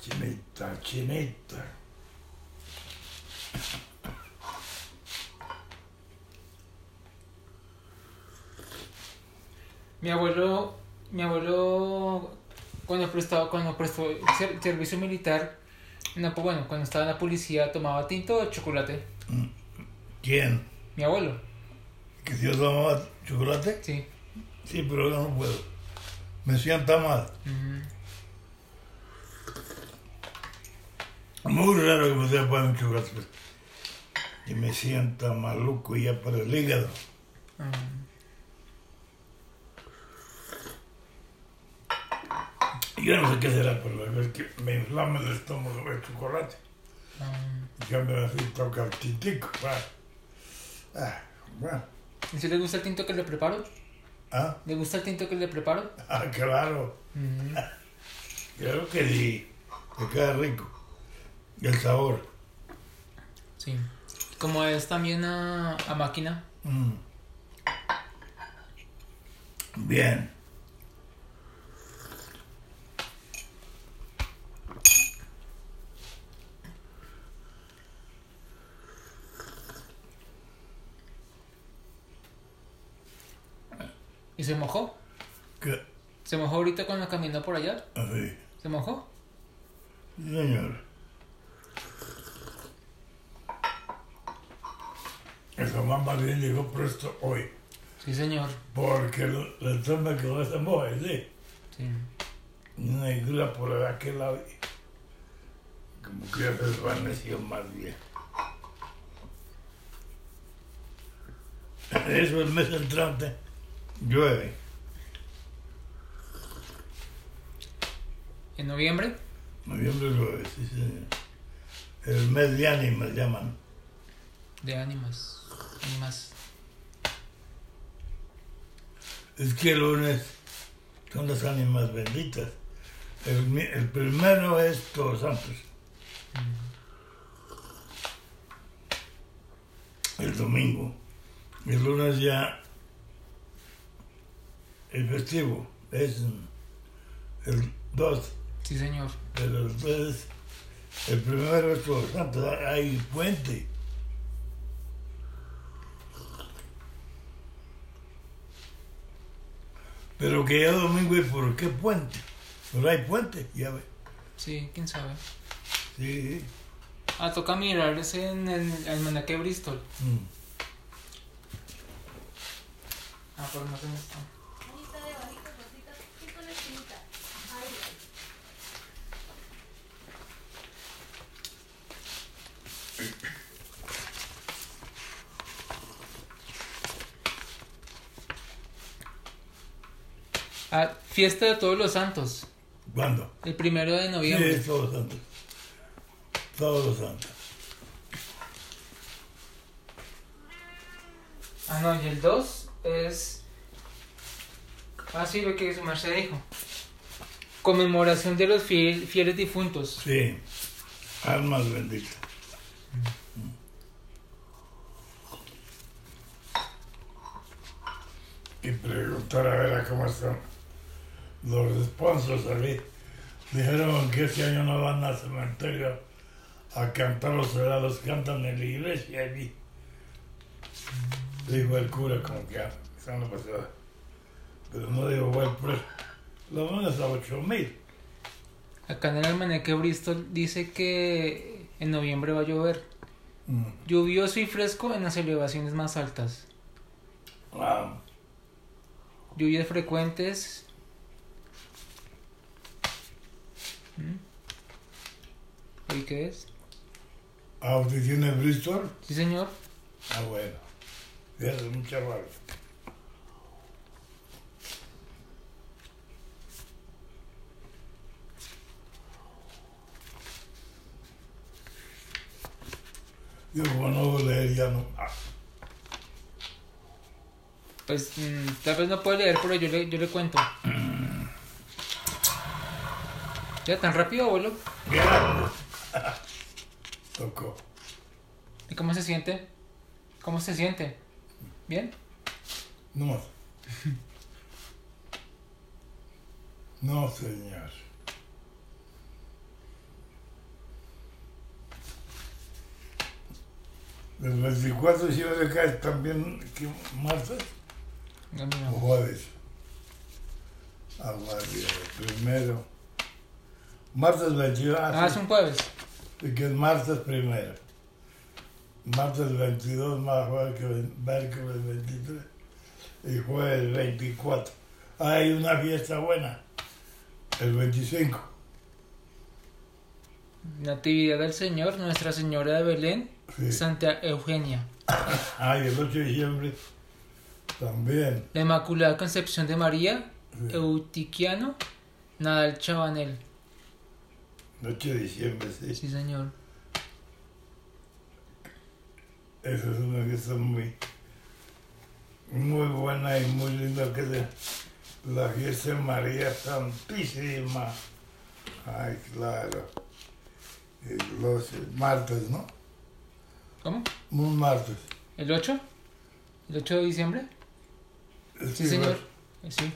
Chinita, chinita. Mi abuelo, mi abuelo, cuando prestó, cuando prestó ser- servicio militar, no, pues bueno, cuando estaba en la policía, tomaba tinto o chocolate. ¿Quién? Mi abuelo, ¿Que si yo tomaba chocolate? sí. Sí, pero yo no puedo. Me sienta mal. Muy raro que me poner un chocolate. Y me sienta maluco ya por el hígado. Ah. Yo no sé qué será, pero es que me inflama el estómago el chocolate. Ah. Y cambio así toca el tintico. Ah, bueno. ¿Y si le gusta el tinto que le preparo? Ah, ¿Le gusta el tinto que le preparo? ah, claro. Ujú. Claro que sí. Me queda rico. El sabor. Sí. Como es también a, a máquina. Mm. Bien. ¿Y se mojó? ¿Qué? ¿Se mojó ahorita cuando caminó por allá? Así. ¿Se mojó? Sí, señor. El jamás más bien llegó presto hoy. Sí, señor. Porque el sol me quedó esa moja, sí. Sí. Y una isla por aquel lado. Como que ya se desvaneció más bien. Eso el mes entrante llueve. ¿En noviembre? Noviembre llueve, sí, señor. El mes de ánimas llaman. De ánimas. Ánimas. Es que el lunes son las ánimas benditas. El, el primero es Todos Santos. El domingo. El lunes ya el festivo es el 2. Sí, señor. Pero entonces el primero es Todos Santos. Hay puente. Pero que ya domingo, ¿y por qué puente? Pero hay puente, ya ve. Sí, quién sabe. Sí. Ah, toca mirar ese en el almanaque Bristol. Mm. Ah, pero no está de bajito, rosita, poquito en la esquinita. Ahí, ahí. Ah, fiesta de todos los santos. ¿Cuándo? El primero de Sí, noviembre. es Todos Santos. Todos los Santos. Ah, no, y el 2 es. Ah, sí, lo que su merced dijo. Conmemoración de los fiel- fieles difuntos. Sí. Almas benditas. Y preguntar a ver a cómo están los sponsors allí. Dijeron que este año no van al cementerio a cantar los velados, cantan en la iglesia allí. Dijo el cura como que están la pasada. Pero no digo buen precio. Lo menos a 8 mil. Acá en el almanaque Bristol dice que en noviembre va a llover. Lluvioso y fresco en las elevaciones más altas. Ah, Lluvias frecuentes. ¿Mm? ¿Y qué es? ¿Audiciones Bristol? Sí, señor. Ah, bueno. Fíjate, mucha barba. Yo como no voy a leer ya no. Ah, Pues mm, tal vez no puede leer, pero yo le, yo le cuento. ¿Ya tan rápido, abuelo? Tocó. ¿Y cómo se siente? ¿Cómo se siente? ¿Bien? No más. No, señor. El 24 si no le cae también ¿qué, martes No, no, o jueves. María, primero. Martes 22. Ah, es sí, un jueves. que es martes primero. Martes 22 más jueves que ve- miércoles 23 y jueves 24. Hay una fiesta buena. El 25. Natividad del Señor, Nuestra Señora de Belén, Sí. Santa Eugenia. Ay, el 8 de diciembre también. La Inmaculada Concepción de María, Sí. Eutiquiano, Nadal Chabanel. El 8 de diciembre, sí. Sí, señor. Esa es una fiesta muy, muy buena y muy linda que es la fiesta de María Santísima. Ay, claro. Y Los martes, ¿no? ¿Cómo? Un martes. ¿El 8? ¿El 8 de diciembre? Sí, señor. Eh, Sí,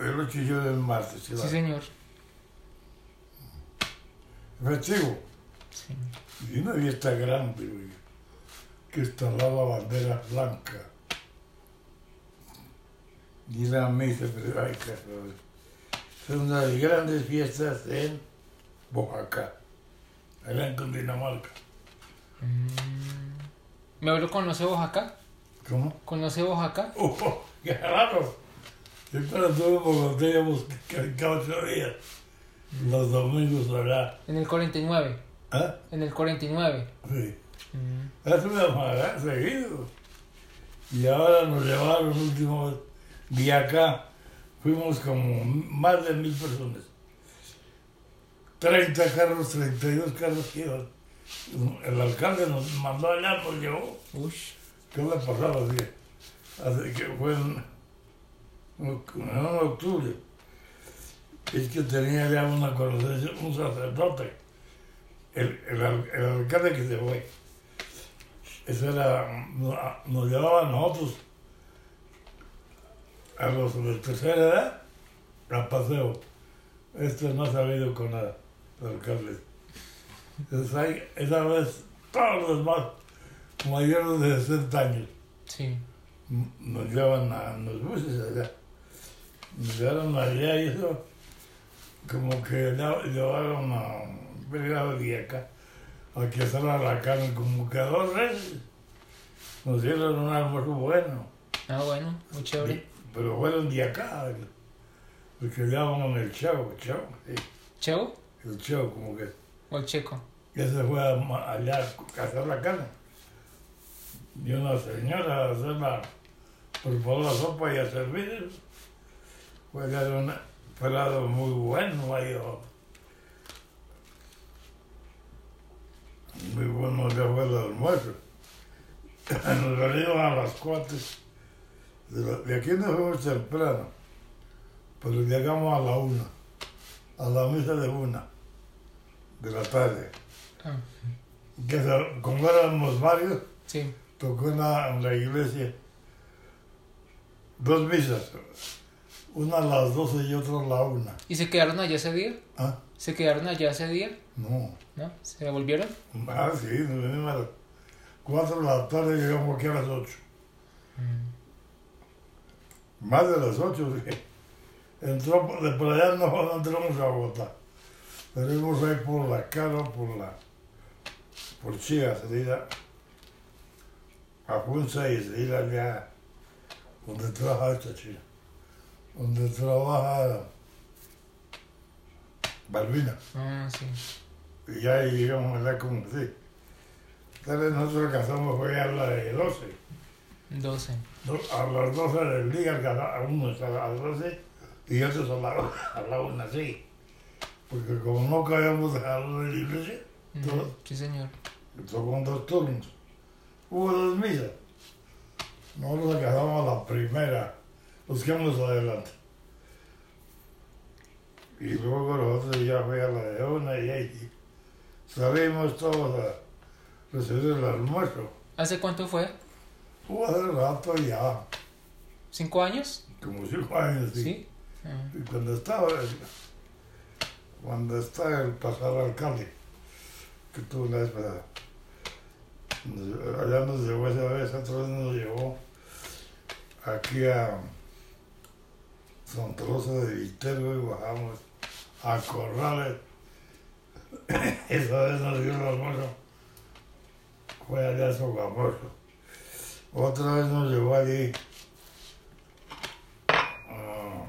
El 8 y yo del martes, sí, claro. señor. Festivo. Sí. Y una fiesta grande, güey, que está la bandera blanca. Y la misa, pero ay, cabrón. Son unas grandes fiestas en Oaxaca, allá en Cundinamarca. Mm. ¿Mi abuelo conoce Oaxaca? ¿Cómo? ¿Conoce Oaxaca? ¡Oh, qué raro! Yo para todo Bogotá cada ocho días, los domingos allá. En el 49. ¿Ah? En el 49. Sí. Mm. Hace una semana seguido. Y ahora nos llevaron último día acá. Fuimos como más de mil personas. 30 carros, 32 carros que iban. El alcalde nos mandó allá, nos llevó. Ush. ¿Qué le pasaba así? Así que fue en, en octubre. Es que tenía ya una conocencia, un sacerdote. El, el, el alcalde que se fue. Eso era, no- nos llevaba a nosotros, a los de tercera edad, a paseo. Esto no ha salido con nada, el alcalde. Entonces ahí, esa vez, todos los demás mayores de 60 años Sí. nos llevan a los buses allá. Nos llevaron allá y eso, como que ya- llevaron a un brigado de acá, a que hacer a la carne como que dos veces. Nos dieron un almuerzo bueno, Ah, bueno, muy chévere. pero fueron de acá, porque llaman el chavo, chavo, sí, ¿Cheo el chavo como que o el checo? ya se fue a allá a hacer la carne. Y una señora a hacer la, preparó la sopa y a servir. Fue ya de un pelado muy bueno oh. Muy bueno ya fue el almuerzo. Nos venimos a las cuatro. De, la- de aquí nos fuimos temprano, pero llegamos a la una, a la misa de una de la tarde Ah, que se- como éramos varios, sí. tocó en la, en la iglesia dos misas, una a las 12 y otra a la una. ¿Y se quedaron allá ese día? ¿Ah? ¿Se quedaron allá ese día? No. ¿No? ¿Se devolvieron? Ah, sí, nos venimos a las 4 de la tarde y llegamos aquí a las 8. Más de las 8, sí. Entró, de por allá no, no entramos a Bogotá. Íbamos ahí por la cara, por la. por Chía, salir a. a Funza y salir allá donde trabaja esta chica. Donde trabaja. Balbina. Ah, sí. Y ya ahí llegamos allá como así. Tal vez nosotros alcanzamos fue a la de 12. 12. Do- A las 12 del día, a unos a las 12 y otros a la, a la 1, sí. Porque como no cabíamos dejarlo de la iglesia, Todos. Sí, señor. tocó dos turnos. Hubo dos misas. Nosotros alcanzamos a la primera, vamos adelante. Y luego nosotros ya fue a la de una y ahí salimos todos a recibir el almuerzo. ¿Hace cuánto fue? Hubo hace rato ya, ¿Cinco años? como cinco años, sí. Sí. Y cuando estaba, cuando está el pasado alcalde, que tuvo la vez allá nos llevó esa vez, otra vez nos llevó aquí a Santa Rosa de Viterbo y bajamos a Corrales. esa vez nos dio el almuerzo, fue allá a Sogamoso. Otra vez nos llevó allí a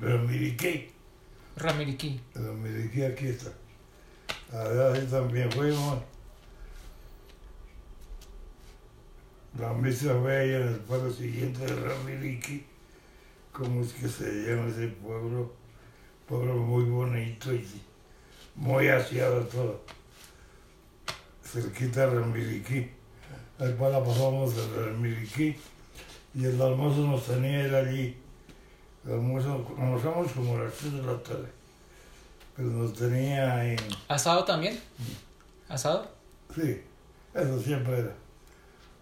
Ramiriquí. Ramiriquí. Ramiriquí aquí está. Allá sí también fuimos. La fue ahí en el pueblo siguiente de Ramiriquí. ¿Cómo es que se llama ese pueblo? Pueblo muy bonito y muy aseado todo. Cerquita de Ramiriquí. Después la pasamos de Ramiriquí y el almuerzo nos tenía él allí. El almuerzo, almorzamos como a las 3 de la tarde. Pero nos tenía en... ¿Asado también? ¿Asado? Sí, eso siempre era.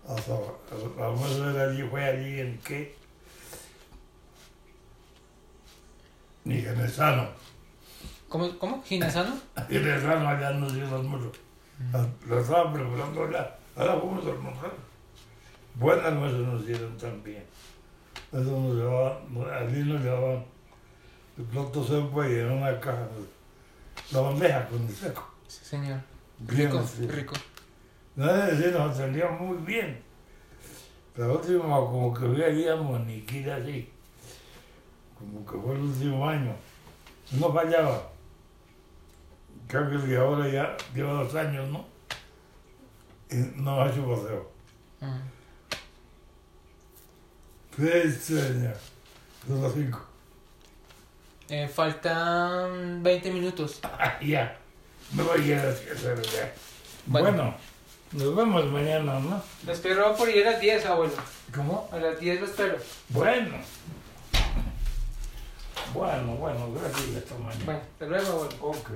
El almuerzo era allí, fue allí en qué? Ni Genesano. ¿Cómo? ¿Cómo? ¿Ginesano? Genesano allá nos dio el almuerzo. Ah, Lo estaban preparando allá. Ahora fuimos a almorzar. Buen almuerzo nos dieron también. Eso nos llevaban, allí nos llevaban el plato seco y en una caja. La bandeja con el seco. Sí, señor. Bien, Rico, sí. rico. No es decir, nos atendían muy bien. Pero último, como que fui allí a Moniquita así. Como que fue el último año. No fallaba. Creo que el de ahora ya lleva dos años, ¿no? Y no ha hecho paseo. Ujú. Sí, señor. Son las cinco. Eh, faltan 20 minutos. Ah, ya. No voy a hacer ya. Bueno. Bueno, nos vemos mañana, ¿no? Lo espero por ir a las 10, abuelo. ¿Cómo? A las 10 lo espero. Bueno. Bueno, bueno, gracias hasta mañana. Bueno, hasta luego, abuelo. Ok.